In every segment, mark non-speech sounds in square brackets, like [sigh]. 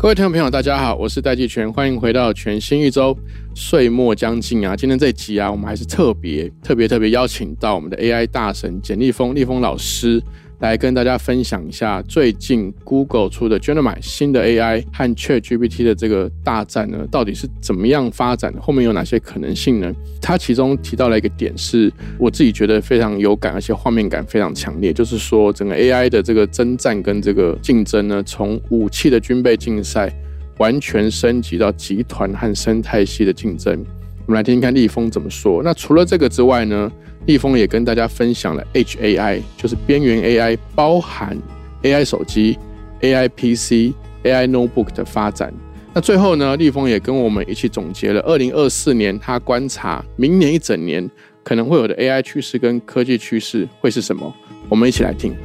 各位听众朋友，大家好，我是戴季全，欢迎回到全新一周。岁末将近啊，今天这集啊，我们还是特别特别特别邀请到我们的 AI 大神简立峰立峰老师。来跟大家分享一下最近 Google 出的 Gemini 新的 AI 和 ChatGPT 的这个大战呢，到底是怎么样发展的？后面有哪些可能性呢？他其中提到了一个点，是我自己觉得非常有感，而且画面感非常强烈，就是说整个 AI 的这个征战跟这个竞争呢，从武器的军备竞赛完全升级到集团和生态系的竞争。我们来听听看立峰怎么说。那除了这个之外呢？立峰也跟大家分享了 HAI，就是边缘 AI，包含 AI 手机、AI PC、AI notebook 的发展。那最后呢，立峰也跟我们一起总结了二零二四年他观察明年一整年可能会有的 AI 趋势跟科技趋势会是什么。我们一起来听。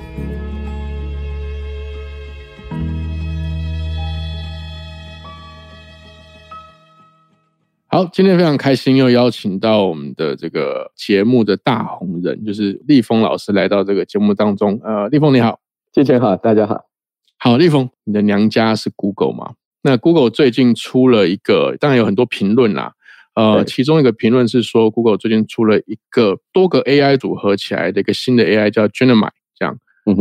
好，今天非常开心，又邀请到我们的这个节目的大红人，就是立峰老师来到这个节目当中。呃，立峰你好，谢谢好，大家好。好，立峰，你的娘家是 Google 吗？那 Google 最近出了一个，当然有很多评论啦。呃，其中一个评论是说，Google 最近出了一个多个 AI 组合起来的一个新的 AI，叫 Gemini。这样，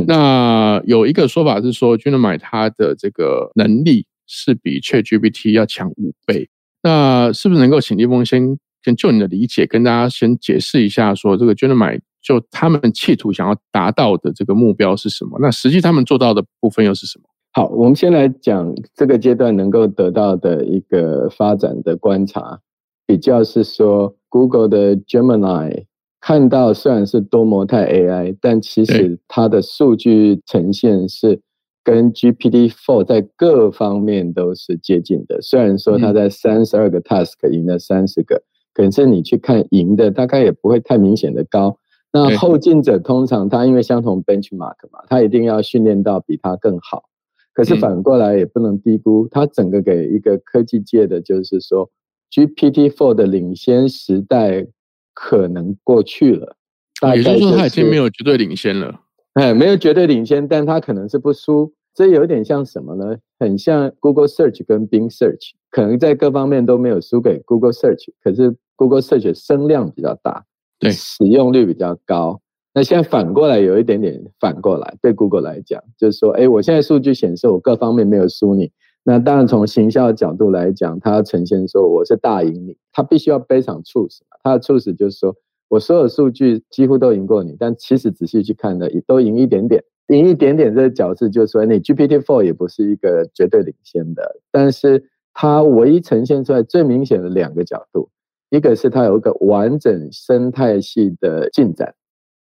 那有一个说法是说，Gemini 它的这个能力是比 ChatGPT 要强五倍。那是不是能够请立峰先先就你的理解跟大家先解释一下，说这个 Gemini 就他们企图想要达到的这个目标是什么？那实际他们做到的部分又是什么？好，我们先来讲这个阶段能够得到的一个发展的观察，比较是说 Google 的 Gemini 看到虽然是多模态 AI，但其实它的数据呈现是。跟 GPT-4 在各方面都是接近的，虽然说它在三十二个 task 赢了三十个，可是你去看赢的大概也不会太明显的高。那后进者通常他因为相同 benchmark 嘛，他一定要训练到比他更好。可是反过来也不能低估，它整个给一个科技界的就是说，GPT-4 的领先时代可能过去了。也就是说，它已经没有绝对领先了。[laughs] 哎，没有绝对领先，但它可能是不输。这有点像什么呢？很像 Google Search 跟 Bing Search，可能在各方面都没有输给 Google Search，可是 Google Search 声量比较大，对，使用率比较高。那现在反过来有一点点反过来，对 Google 来讲，就是说，哎，我现在数据显示我各方面没有输你。那当然从行销的角度来讲，它要呈现说我是大赢你，它必须要非常促使，它的促使就是说。我所有数据几乎都赢过你，但其实仔细去看呢，也都赢一点点，赢一点点。这个角色就是说，你 GPT-4 也不是一个绝对领先的，但是它唯一呈现出来最明显的两个角度，一个是它有一个完整生态系的进展，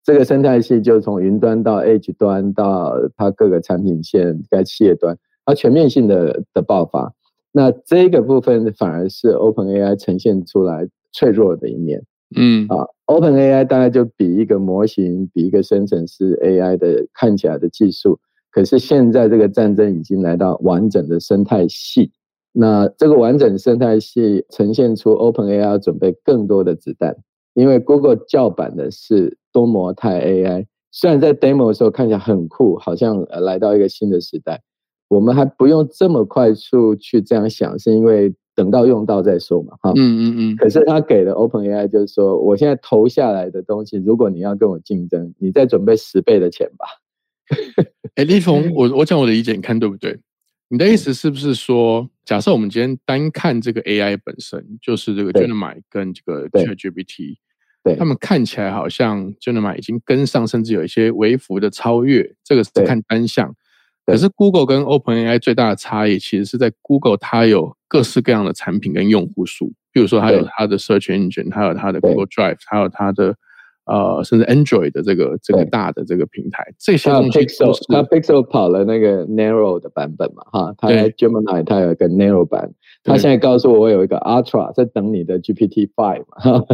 这个生态系就从云端到 Edge 端到它各个产品线该企业端，它全面性的的爆发。那这个部分反而是 OpenAI 呈现出来脆弱的一面。嗯啊，Open AI 大概就比一个模型，比一个生成式 AI 的看起来的技术，可是现在这个战争已经来到完整的生态系。那这个完整生态系呈现出 Open AI 要准备更多的子弹，因为 Google 叫板的是多模态 AI，虽然在 Demo 的时候看起来很酷，好像来到一个新的时代，我们还不用这么快速去这样想，是因为。等到用到再说嘛，哈，嗯嗯嗯。可是他给的 Open AI，就是说，我现在投下来的东西，如果你要跟我竞争，你再准备十倍的钱吧。[laughs] 哎，立峰，我我讲我的理解，你看对不对？你的意思是不是说，假设我们今天单看这个 AI 本身，就是这个 Gemini 跟这个 ChatGPT，对，他们看起来好像 Gemini 已经跟上，甚至有一些微幅的超越，这个是看单项。可是 Google 跟 OpenAI 最大的差异，其实是在 Google 它有各式各样的产品跟用户数，比如说它有它的 Search Engine，它有它的 Google Drive，还有它的呃，甚至 Android 的这个这个大的这个平台，这些东西都是它 Pixel 跑了那个 Narrow 的版本嘛，哈，它 Gemini 它有一个 Narrow 版，它现在告诉我我有一个 Ultra 在等你的 GPT Five 嘛，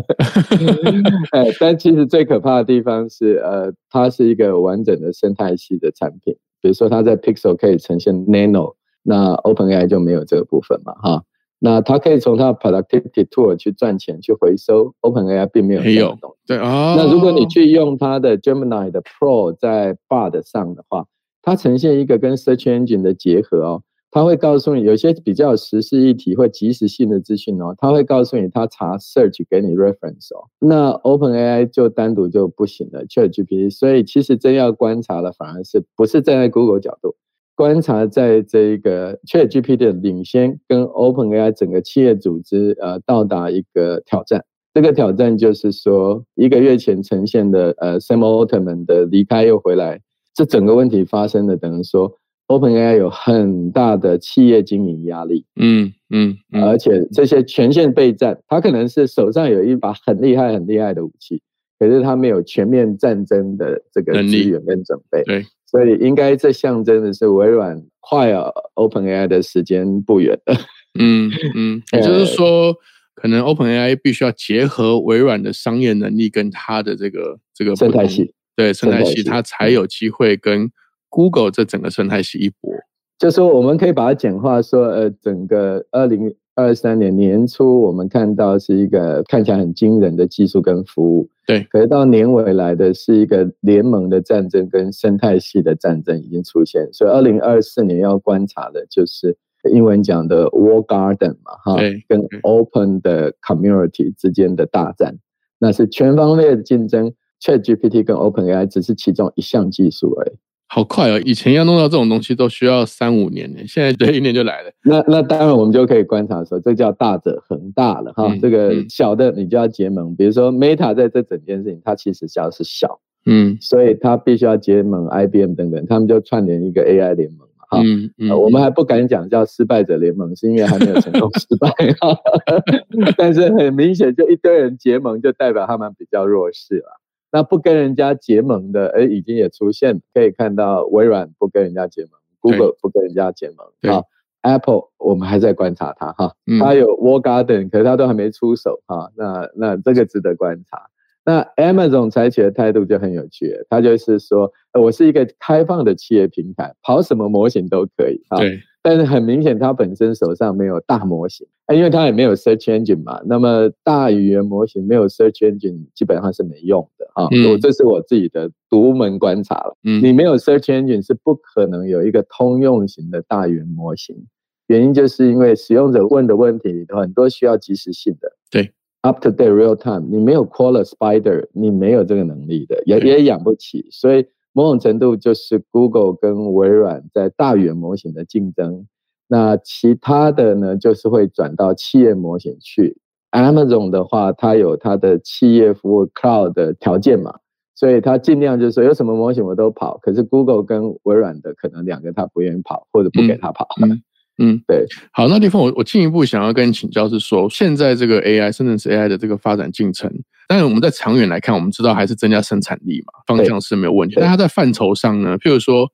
[laughs] 但其实最可怕的地方是，呃，它是一个完整的生态系的产品，比如说它在 Pixel 可以呈现 Nano，那 OpenAI 就没有这个部分嘛，哈。那它可以从它的 productivity tool 去赚钱，去回收。OpenAI 并没有这样东西。对啊。那如果你去用它的 Gemini 的 Pro 在 Bard 上的话，它呈现一个跟 Search Engine 的结合哦。他会告诉你有些比较实事议题或即时性的资讯哦。他会告诉你他查 Search 给你 reference 哦。那 OpenAI 就单独就不行了，ChatGPT。所以其实真要观察了，反而是不是站在 Google 角度？观察在这一个 ChatGPT 的领先跟 OpenAI 整个企业组织呃到达一个挑战，这个挑战就是说一个月前呈现的呃 Sam Altman 的离开又回来，这整个问题发生的等于说 OpenAI 有很大的企业经营压力，嗯嗯，而且这些全线备战，他可能是手上有一把很厉害很厉害的武器，可是他没有全面战争的这个资源跟准备，对。所以应该这象征的是微软快要 OpenAI 的时间不远了。嗯嗯，[laughs] 也就是说，可能 OpenAI 必须要结合微软的商业能力跟它的这个这个生态系，对生态系，它才有机会跟 Google 这整个生态系一波。就说我们可以把它简化说，呃，整个二零二三年年初，我们看到是一个看起来很惊人的技术跟服务。对，可是到年尾来的是一个联盟的战争跟生态系的战争已经出现，所以二零二四年要观察的就是英文讲的 War Garden 嘛，哈，跟 Open 的 Community 之间的大战，那是全方位的竞争。ChatGPT 跟 OpenAI 只是其中一项技术而已。好快哦！以前要弄到这种东西都需要三五年呢，现在这一年就来了。那那当然，我们就可以观察说，这叫大者恒大了哈。这个小的你就要结盟，比如说 Meta 在这整件事情，它其实要是小，嗯，所以它必须要结盟 IBM 等等，他们就串联一个 AI 联盟嘛哈。嗯嗯，我们还不敢讲叫失败者联盟，是因为还没有成功 [laughs] 失败哈。[laughs] 但是很明显，就一堆人结盟，就代表他们比较弱势了。那不跟人家结盟的，哎，已经也出现，可以看到微软不跟人家结盟，Google 不跟人家结盟啊，Apple 我们还在观察它哈，它有 War Garden，可是它都还没出手哈，那那这个值得观察。那 Amazon 采取的态度就很有趣，它就是说我是一个开放的企业平台，跑什么模型都可以哈。但是很明显，它本身手上没有大模型，因为它也没有 search engine 嘛。那么大语言模型没有 search engine，基本上是没用的啊。我这是我自己的独门观察了。嗯，你没有 search engine 是不可能有一个通用型的大语言模型。原因就是因为使用者问的问题里头很多需要及时性的，对，up to date real time。你没有 call a spider，你没有这个能力的，也也养不起，所以。某种程度就是 Google 跟微软在大语言模型的竞争，那其他的呢，就是会转到企业模型去。Amazon 的话，它有它的企业服务 Cloud 的条件嘛，所以它尽量就是说有什么模型我都跑。可是 Google 跟微软的可能两个它不愿意跑，或者不给它跑。嗯，[laughs] 对。好，那地方我我进一步想要跟你请教是说，现在这个 AI 甚至是 AI 的这个发展进程。但是我们在长远来看，我们知道还是增加生产力嘛，方向是没有问题。但它在范畴上呢，譬如说，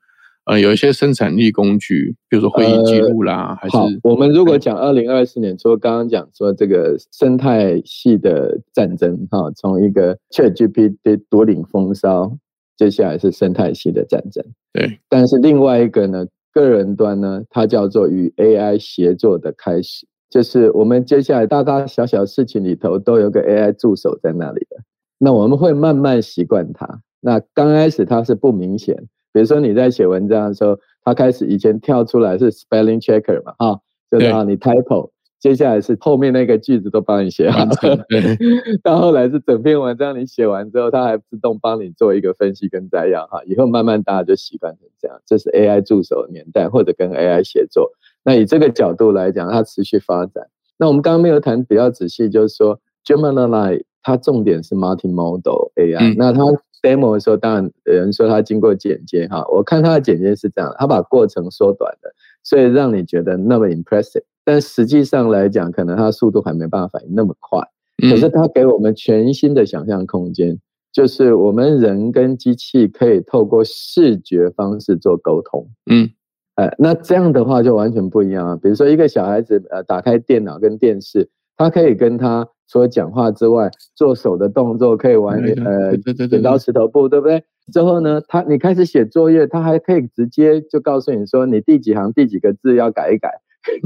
呃，有一些生产力工具，比如说会议记录啦，还是我们如果讲二零二四年，说刚刚讲说这个生态系的战争，哈，从一个 ChatGPT 独领风骚，接下来是生态系的战争。对，但是另外一个呢，个人端呢，它叫做与 AI 协作的开始。就是我们接下来大大小小事情里头都有个 AI 助手在那里的，那我们会慢慢习惯它。那刚开始它是不明显，比如说你在写文章的时候，它开始以前跳出来是 spelling checker 嘛，啊，就是啊你 typo，接下来是后面那个句子都帮你写好了，[laughs] 到后来是整篇文章你写完之后，它还自动帮你做一个分析跟摘要哈。以后慢慢大家就习惯成这样，这是 AI 助手年代或者跟 AI 协作。那以这个角度来讲，它持续发展。那我们刚刚没有谈比较仔细，就是说，Gemini 它重点是 multimodal AI。那它 demo 的时候，当然有人说它经过剪接哈，我看它的剪接是这样，它把过程缩短了，所以让你觉得那么 impressive。但实际上来讲，可能它速度还没办法反应那么快。可是它给我们全新的想象空间，就是我们人跟机器可以透过视觉方式做沟通。嗯，哎，那这样的话就完全不一样啊。比如说一个小孩子，呃，打开电脑跟电视，他可以跟他除了讲话之外，做手的动作，可以玩呃剪刀石头布，对不对？之后呢，他你开始写作业，他还可以直接就告诉你说，你第几行第几个字要改一改。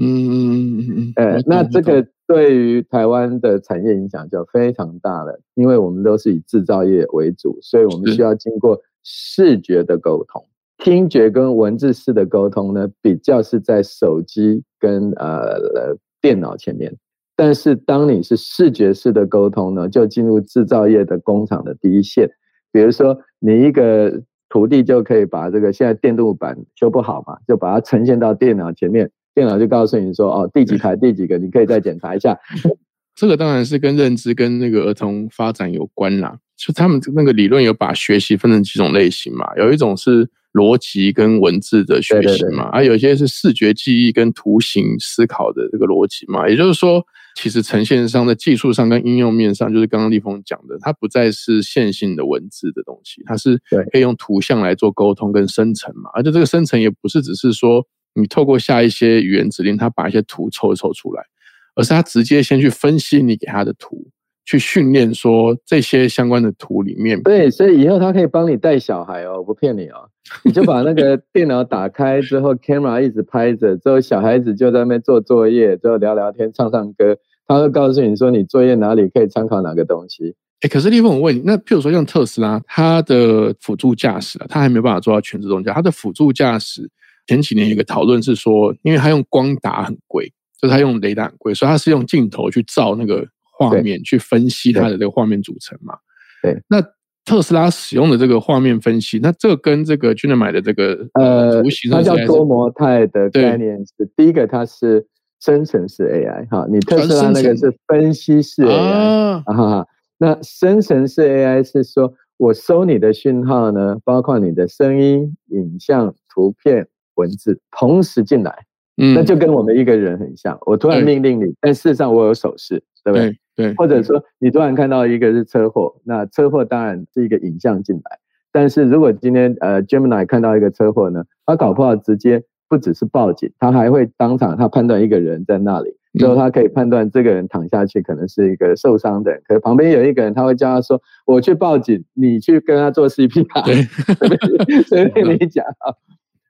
嗯嗯嗯嗯嗯。呃，那这个对于台湾的产业影响就非常大了，因为我们都是以制造业为主，所以我们需要经过视觉的沟通，听觉跟文字式的沟通呢，比较是在手机跟呃电脑前面。但是当你是视觉式的沟通呢，就进入制造业的工厂的第一线。比如说，你一个徒弟就可以把这个现在电路板修不好嘛，就把它呈现到电脑前面，电脑就告诉你说，哦，第几排 [laughs] 第几个，你可以再检查一下。[laughs] 这个当然是跟认知跟那个儿童发展有关啦。就他们那个理论有把学习分成几种类型嘛，有一种是逻辑跟文字的学习嘛，而有些是视觉记忆跟图形思考的这个逻辑嘛，也就是说。其实呈现上的技术上跟应用面上，就是刚刚立峰讲的，它不再是线性的文字的东西，它是可以用图像来做沟通跟生成嘛。而且这个生成也不是只是说你透过下一些语言指令，它把一些图凑一凑出来，而是它直接先去分析你给它的图。去训练说这些相关的图里面，对，所以以后他可以帮你带小孩哦，不骗你哦，你就把那个 [laughs] 电脑打开之后，camera 一直拍着，之后小孩子就在那边做作业，之后聊聊天、唱唱歌，他会告诉你说你作业哪里可以参考哪个东西。哎，可是立峰，我问你，那譬如说像特斯拉，它的辅助驾驶啊，它还没办法做到全自动驾，它的辅助驾驶前几年有个讨论是说，因为它用光打很贵，就是它用雷达很贵，所以它是用镜头去照那个。画面去分析它的这个画面组成嘛？对，那特斯拉使用的这个画面分析，那这跟这个 j u n 买的这个呃，它叫多模态的概念是第一个，它是生成式 AI 哈，你特斯拉那个是分析式 AI 啊。那生成式 AI 是说我收你的讯号呢，包括你的声音、影像、图片、文字同时进来，嗯，那就跟我们一个人很像。我突然命令你，但事实上我有手势，对不对？对，或者说你突然看到一个是车祸，那车祸当然是一个影像进来。但是如果今天呃 Gemini 看到一个车祸呢，他搞不好直接不只是报警，他还会当场他判断一个人在那里，之后他可以判断这个人躺下去可能是一个受伤的人，可是旁边有一个人他会叫他说我去报警，你去跟他做 CPR。[laughs] 对，所以 [laughs] 你讲啊，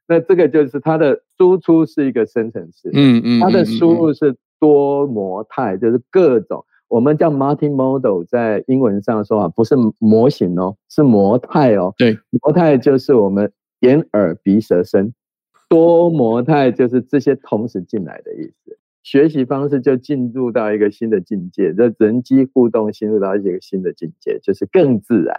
那这个就是它的输出是一个生成式，嗯嗯，它的输入是多模态，就是各种。我们叫 multi-model，在英文上说啊，不是模型哦，是模态哦。对，模态就是我们眼、耳、鼻、舌、身，多模态就是这些同时进来的意思。学习方式就进入到一个新的境界，这人机互动进入到一个新的境界，就是更自然、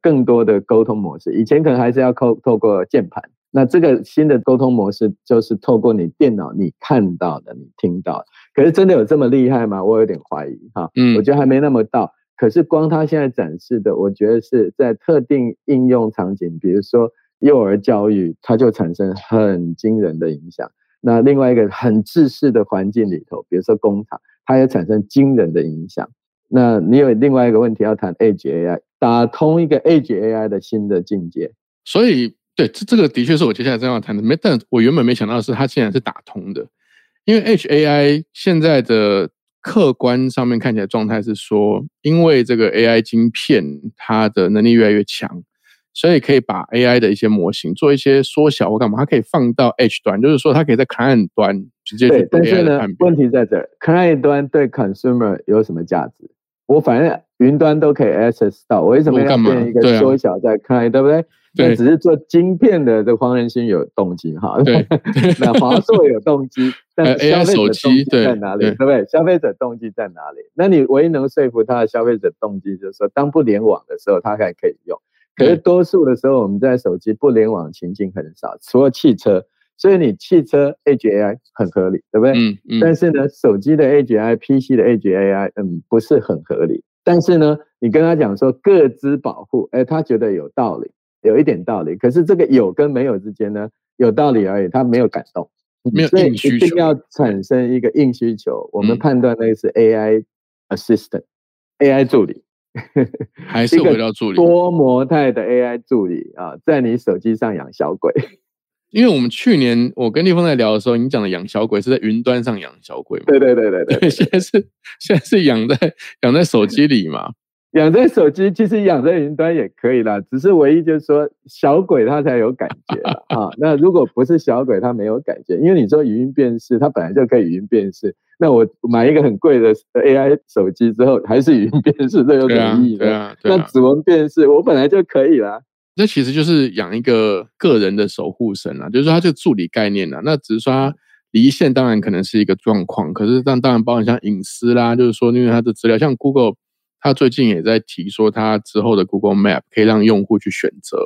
更多的沟通模式。以前可能还是要透透过键盘。那这个新的沟通模式就是透过你电脑你看到的、你听到的，可是真的有这么厉害吗？我有点怀疑哈。嗯，我觉得还没那么到。可是光他现在展示的，我觉得是在特定应用场景，比如说幼儿教育，它就产生很惊人的影响。那另外一个很制式的环境里头，比如说工厂，它也产生惊人的影响。那你有另外一个问题要谈 Edge AI，打通一个 Edge AI 的新的境界，所以。对，这这个的确是我接下来正要谈的。没，但我原本没想到的是它竟然是打通的，因为 H A I 现在的客观上面看起来状态是说，因为这个 A I 晶片它的能力越来越强，所以可以把 A I 的一些模型做一些缩小或干嘛，它可以放到 H 端，就是说它可以在 Client 端直接对。但是呢，问题在这，Client 端对 Consumer 有什么价值？我反正云端都可以 access 到，我为什么要变一个缩小在 Client，对不对？那只是做晶片的这黄仁勋有动机哈，对，[laughs] 那华硕有动机，[laughs] 但消费者动机在哪里？对不对？消费者动机在哪里？那你唯一能说服他的消费者动机，就是说当不联网的时候，他还可以用。可是多数的时候，我们在手机不联网情境很少，除了汽车，所以你汽车 Edge AI 很合理，对不对？嗯嗯。但是呢，手机的 Edge AI，PC 的 Edge AI，嗯，不是很合理。但是呢，你跟他讲说各自保护，哎，他觉得有道理。有一点道理，可是这个有跟没有之间呢，有道理而已，他没有感动，没有硬需求，一定要产生一个硬需求。我们判断那个是 AI assistant，AI 助理，还 [laughs] 是回到助理多模态的 AI 助理啊，在你手机上养小鬼。因为我们去年我跟立峰在聊的时候，你讲的养小鬼是在云端上养小鬼嘛？对对对对对，现在是现在是养在养在手机里嘛？[laughs] 养在手机其实养在云端也可以啦，只是唯一就是说小鬼它才有感觉啊。[laughs] 那如果不是小鬼，它没有感觉，因为你说语音辨识，它本来就可以语音辨识。那我买一个很贵的 AI 手机之后，还是语音辨识，这有什么意义呢？那指纹辨识我本来就可以啦。那其实就是养一个个人的守护神啊，就是说它这个助理概念啊。那只是说它离线当然可能是一个状况，可是但当然包含像隐私啦，就是说因为它的资料，像 Google，它最近也在提说，它之后的 Google Map 可以让用户去选择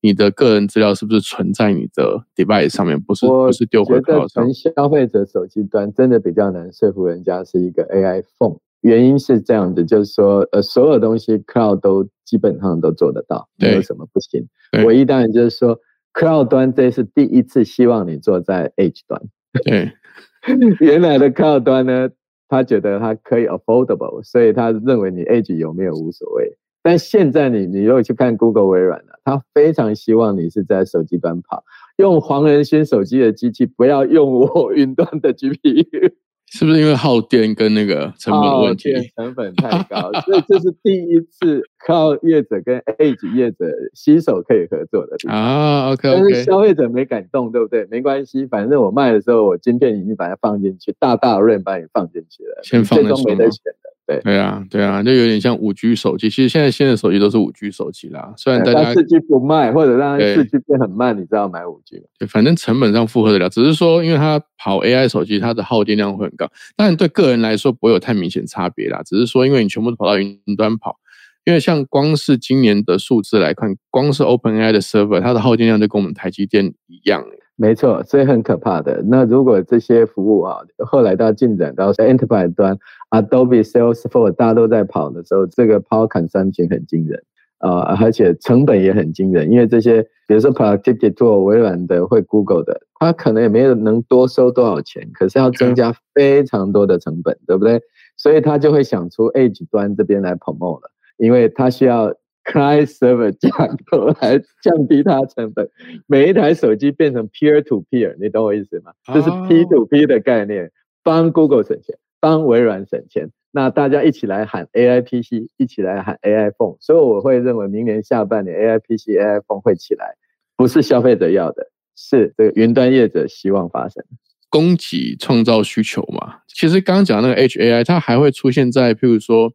你的个人资料是不是存在你的 device 上面，不是不是丢回 cloud 上。消费者手机端真的比较难说服人家是一个 AI phone。原因是这样子，就是说，呃，所有东西 cloud 都基本上都做得到，没有什么不行。唯一当然就是说，cloud 端这是第一次希望你做在 edge 端。对，[laughs] 原来的 cloud 端呢，他觉得它可以 affordable，所以他认为你 edge 有没有无所谓。但现在你你如果去看 Google 微软了，他非常希望你是在手机端跑，用黄仁勋手机的机器，不要用我云端的 GPU。是不是因为耗电跟那个成本问题？成本太高，所以这是第一次靠业者跟 Edge 业者携手可以合作的啊。OK，但是消费者没敢动，对不对？没关系，反正我卖的时候，我晶片已经把它放进去，大大润把你放进去了，先放都没得选的。对对啊，对啊，就有点像五 G 手机。其实现在新的手机都是五 G 手机啦。虽然大家四 G 不卖，或者让四 G 变很慢，你知道买五 G 吗？对，反正成本上负荷得了。只是说，因为它跑 AI 手机，它的耗电量会很高。当然，对个人来说不会有太明显差别啦。只是说，因为你全部都跑到云端跑，因为像光是今年的数字来看，光是 OpenAI 的 server，它的耗电量就跟我们台积电一样。没错，所以很可怕的。那如果这些服务啊，后来到进展到 Enterprise 端，Adobe Salesforce 大家都在跑的时候，这个 Power Consumption 很惊人啊，而且成本也很惊人。因为这些，比如说 Productivity Tool，微软的或 Google 的，它可能也没有能多收多少钱，可是要增加非常多的成本，对不对？所以他就会想出 Edge 端这边来 promote 了，因为它需要。Client Server [laughs] 架构来降低它成本，每一台手机变成 Peer to Peer，你懂我意思吗？这是 P to P 的概念，帮 Google 省钱，帮微软省钱。那大家一起来喊 AI PC，一起来喊 AI Phone，所以我会认为明年下半年 AI PC、AI Phone 会起来，不是消费者要的，是这个云端业者希望发生。供给创造需求嘛，其实刚刚讲那个 HAI，它还会出现在譬如说。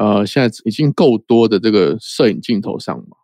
呃，现在已经够多的这个摄影镜头上嘛？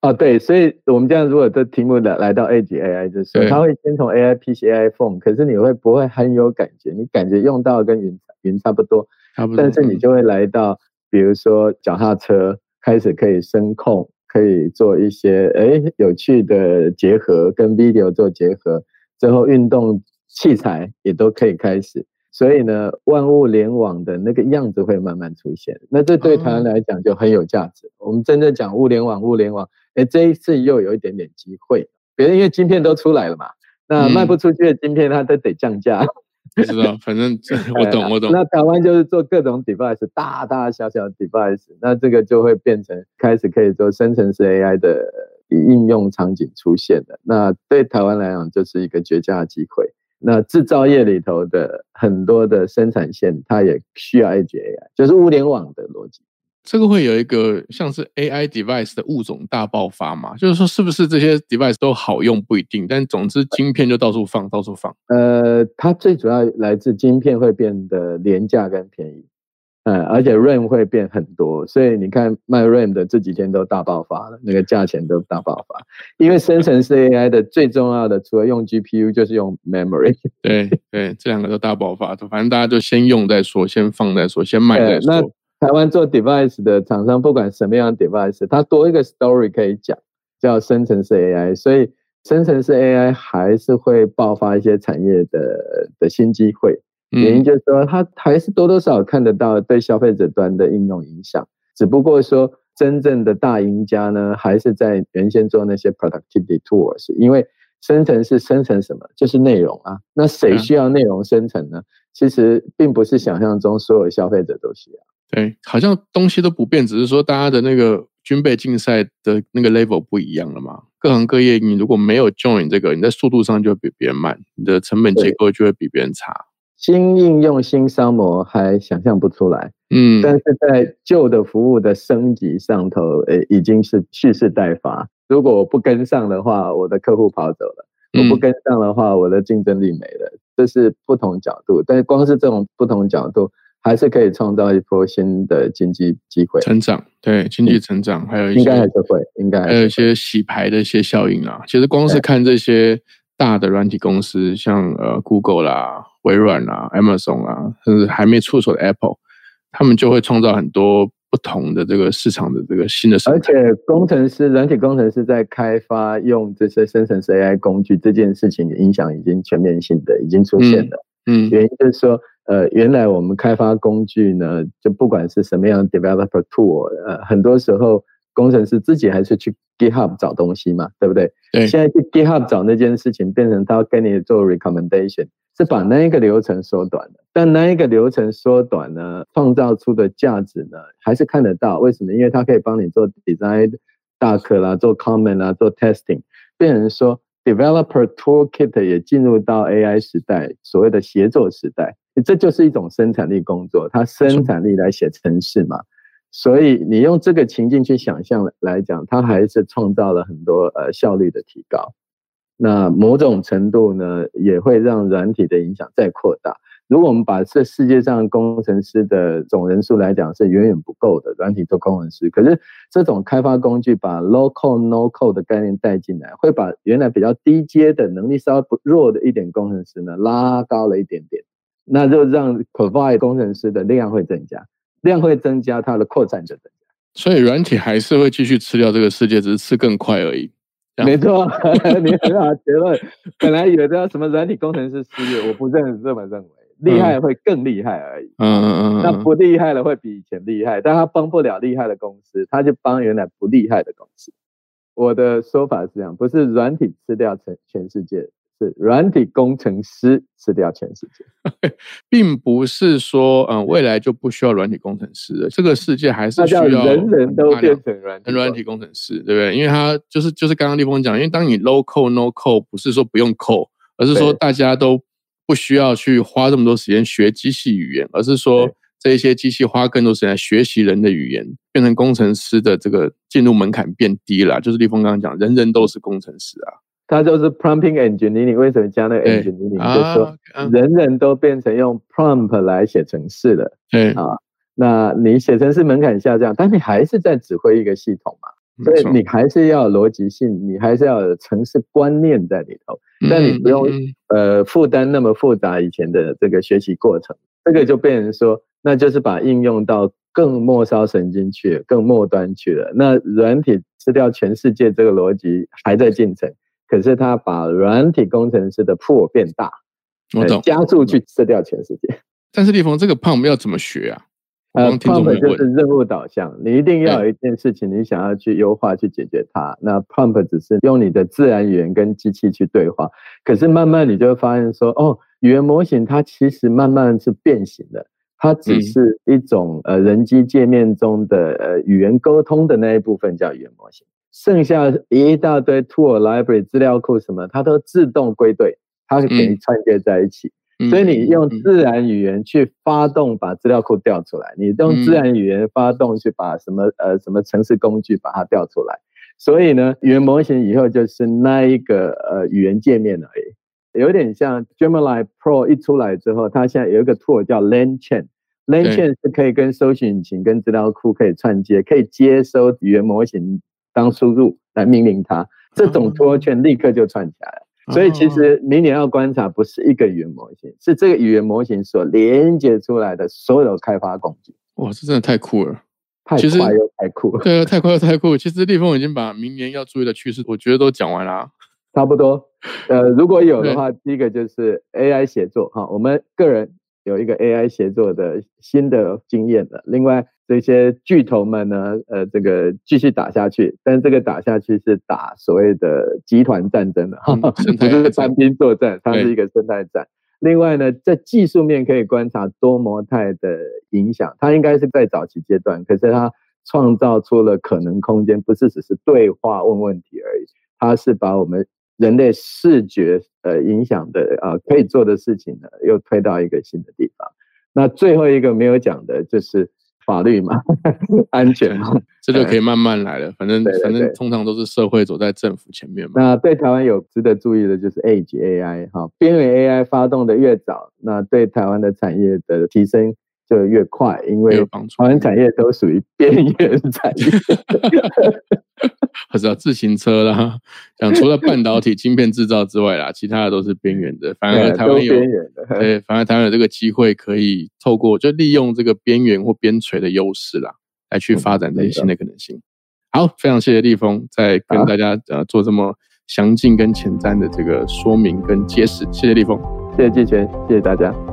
啊，对，所以我们这样如果这题目来来到 A 级 AI 的时候，它会先从 AI PC、AI Phone，可是你会不会很有感觉？你感觉用到跟云云差不多，差不多，但是你就会来到，比如说脚踏车开始可以声控，可以做一些哎有趣的结合，跟 video 做结合，最后运动器材也都可以开始。所以呢，万物联网的那个样子会慢慢出现，那这对台湾来讲就很有价值。我们真正讲物联网，物联网，哎，这一次又有一点点机会。别人因为晶片都出来了嘛，那卖不出去的晶片，它都得降价。不知道，反正 [laughs] 我懂，我懂。那台湾就是做各种 device，大大小小 device，那这个就会变成开始可以做生成式 AI 的应用场景出现的。那对台湾来讲，就是一个绝佳的机会。那制造业里头的很多的生产线，它也需要 Edge AI，就是物联网的逻辑。这个会有一个像是 AI device 的物种大爆发嘛？就是说，是不是这些 device 都好用不一定，但总之晶片就到处放，到处放。呃，它最主要来自晶片会变得廉价跟便宜。嗯，而且 RAM 会变很多，所以你看卖 RAM 的这几天都大爆发了，那个价钱都大爆发。因为生成式 AI 的最重要的，除了用 GPU，就是用 Memory。[laughs] 对对，这两个都大爆发，反正大家就先用再说，先放再说，先卖再说。那台湾做 Device 的厂商，不管什么样 Device，它多一个 Story 可以讲，叫生成式 AI，所以生成式 AI 还是会爆发一些产业的的新机会。原因就是说，它还是多多少少看得到对消费者端的应用影响，只不过说真正的大赢家呢，还是在原先做那些 productivity tools，因为生成是生成什么，就是内容啊。那谁需要内容生成呢？其实并不是想象中所有消费者都需要。对，好像东西都不变，只是说大家的那个军备竞赛的那个 level 不一样了嘛。各行各业，你如果没有 join 这个，你在速度上就会比别人慢，你的成本结构就会比别人差。新应用、新商模还想象不出来，嗯，但是在旧的服务的升级上头，诶，已经是蓄势待发。如果我不跟上的话，我的客户跑走了；我不跟上的话，我的竞争力没了。这是不同角度，但是光是这种不同角度，还是可以创造一波新的经济机会、成长。对，经济成长，还有一些应该还是会，应该还有一些洗牌的一些效应啊。其实光是看这些大的软体公司，像呃 Google 啦。微软啊，Amazon 啊，甚至还没出手的 Apple，他们就会创造很多不同的这个市场的这个新的。而且工程师、软体工程师在开发用这些生成式 AI 工具这件事情的影响已经全面性的已经出现了。嗯，原因就是说，呃，原来我们开发工具呢，就不管是什么样的 developer tool，呃，很多时候工程师自己还是去 GitHub 找东西嘛，对不对？对。现在去 GitHub 找那件事情，变成他跟你做 recommendation。是把那一个流程缩短了，但那一个流程缩短呢，创造出的价值呢，还是看得到。为什么？因为它可以帮你做 design 大课啦，做 comment 啦，做 testing。变成说，developer toolkit 也进入到 AI 时代，所谓的协作时代，这就是一种生产力工作，它生产力来写程式嘛。所以你用这个情境去想象来讲，它还是创造了很多呃效率的提高。那某种程度呢，也会让软体的影响再扩大。如果我们把这世界上工程师的总人数来讲，是远远不够的。软体做工程师，可是这种开发工具把 local no code 的概念带进来，会把原来比较低阶的能力稍微弱的一点工程师呢拉高了一点点，那就让 provide 工程师的量会增加，量会增加，它的扩散就增加。所以软体还是会继续吃掉这个世界，只是吃更快而已。没错，你很好结论。本来以为叫什么软体工程师失业，[laughs] 我不认这么认为，厉害会更厉害而已。嗯嗯嗯，那不厉害的会比以前厉害，但他帮不了厉害的公司，他就帮原来不厉害的公司。我的说法是这样，不是软体吃掉全全世界。是软体工程师吃掉全世界，[laughs] 并不是说，嗯，未来就不需要软体工程师了。这个世界还是需要人人都变成软软体工程师，对不对？因为他就是就是刚刚立峰讲，因为当你 low code no code，不是说不用 code，而是说大家都不需要去花这么多时间学机器语言，而是说这一些机器花更多时间学习人的语言，变成工程师的这个进入门槛变低了。就是立峰刚刚讲，人人都是工程师啊。它就是 prompting engineering，为什么加那个 engineering？就是说人人都变成用 prompt 来写程式了。对啊，那你写程式门槛下降，但你还是在指挥一个系统嘛，所以你还是要逻辑性，你还是要有程式观念在里头，但你不用呃负担那么复杂以前的这个学习过程。这个就变成说，那就是把应用到更末梢神经去，更末端去了。那软体吃掉全世界这个逻辑还在进程。可是他把软体工程师的破变大，我懂，加速去吃掉全世界。但是立峰，这个 pump 要怎么学啊？[laughs] 呃，pump 就是任务导向，你一定要有一件事情，你想要去优化去解决它。那 pump 只是用你的自然语言跟机器去对话。可是慢慢你就会发现说，哦，语言模型它其实慢慢是变形的，它只是一种呃人机界面中的呃语言沟通的那一部分叫语言模型。剩下一大堆 tool library 资料库什么，它都自动归队，它给你串接在一起。所以你用自然语言去发动，把资料库调出来；你用自然语言发动去把什么呃什么程式工具把它调出来。所以呢，语言模型以后就是那一个呃语言界面而已，有点像 Gemini Pro 一出来之后，它现在有一个 tool 叫 LangChain，LangChain 是可以跟搜索引擎跟资料库可以串接，可以接收语言模型。当输入来命令它，这种托圈立刻就串起来了。所以其实明年要观察不是一个语言模型，是这个语言模型所连接出来的所有开发工具。哇，这真的太酷了！太快又太酷了。[laughs] 对啊，太快又太酷。其实立峰已经把明年要注意的趋势，我觉得都讲完了。差不多。呃，如果有的话，第一个就是 AI 写作哈，我们个人有一个 AI 协作的新的经验了。另外。这些巨头们呢，呃，这个继续打下去，但是这个打下去是打所谓的集团战争的，[laughs] 哈，不是单兵作战，它是一个生态战。另外呢，在技术面可以观察多模态的影响，它应该是在早期阶段，可是它创造出了可能空间，不是只是对话问问题而已，它是把我们人类视觉呃影响的啊可以做的事情呢，又推到一个新的地方。那最后一个没有讲的就是。法律嘛，[laughs] 安全嘛，这就可以慢慢来了。反正反正通常都是社会走在政府前面嘛。那对台湾有值得注意的就是 A 级 AI 哈，边缘 AI 发动的越早，那对台湾的产业的提升。就越快，因为台湾产业都属于 [laughs] 边缘产业。我知道自行车啦，讲除了半导体晶片制造之外啦，其他的都是边缘的。反而台湾有，对，反而台湾有这个机会，可以透过就利用这个边缘或边陲的优势啦，来去发展这些新的可能性。好，非常谢谢立峰在跟大家呃做这么详尽跟前瞻的这个说明跟揭示。谢谢立峰，谢谢季全，谢谢大家。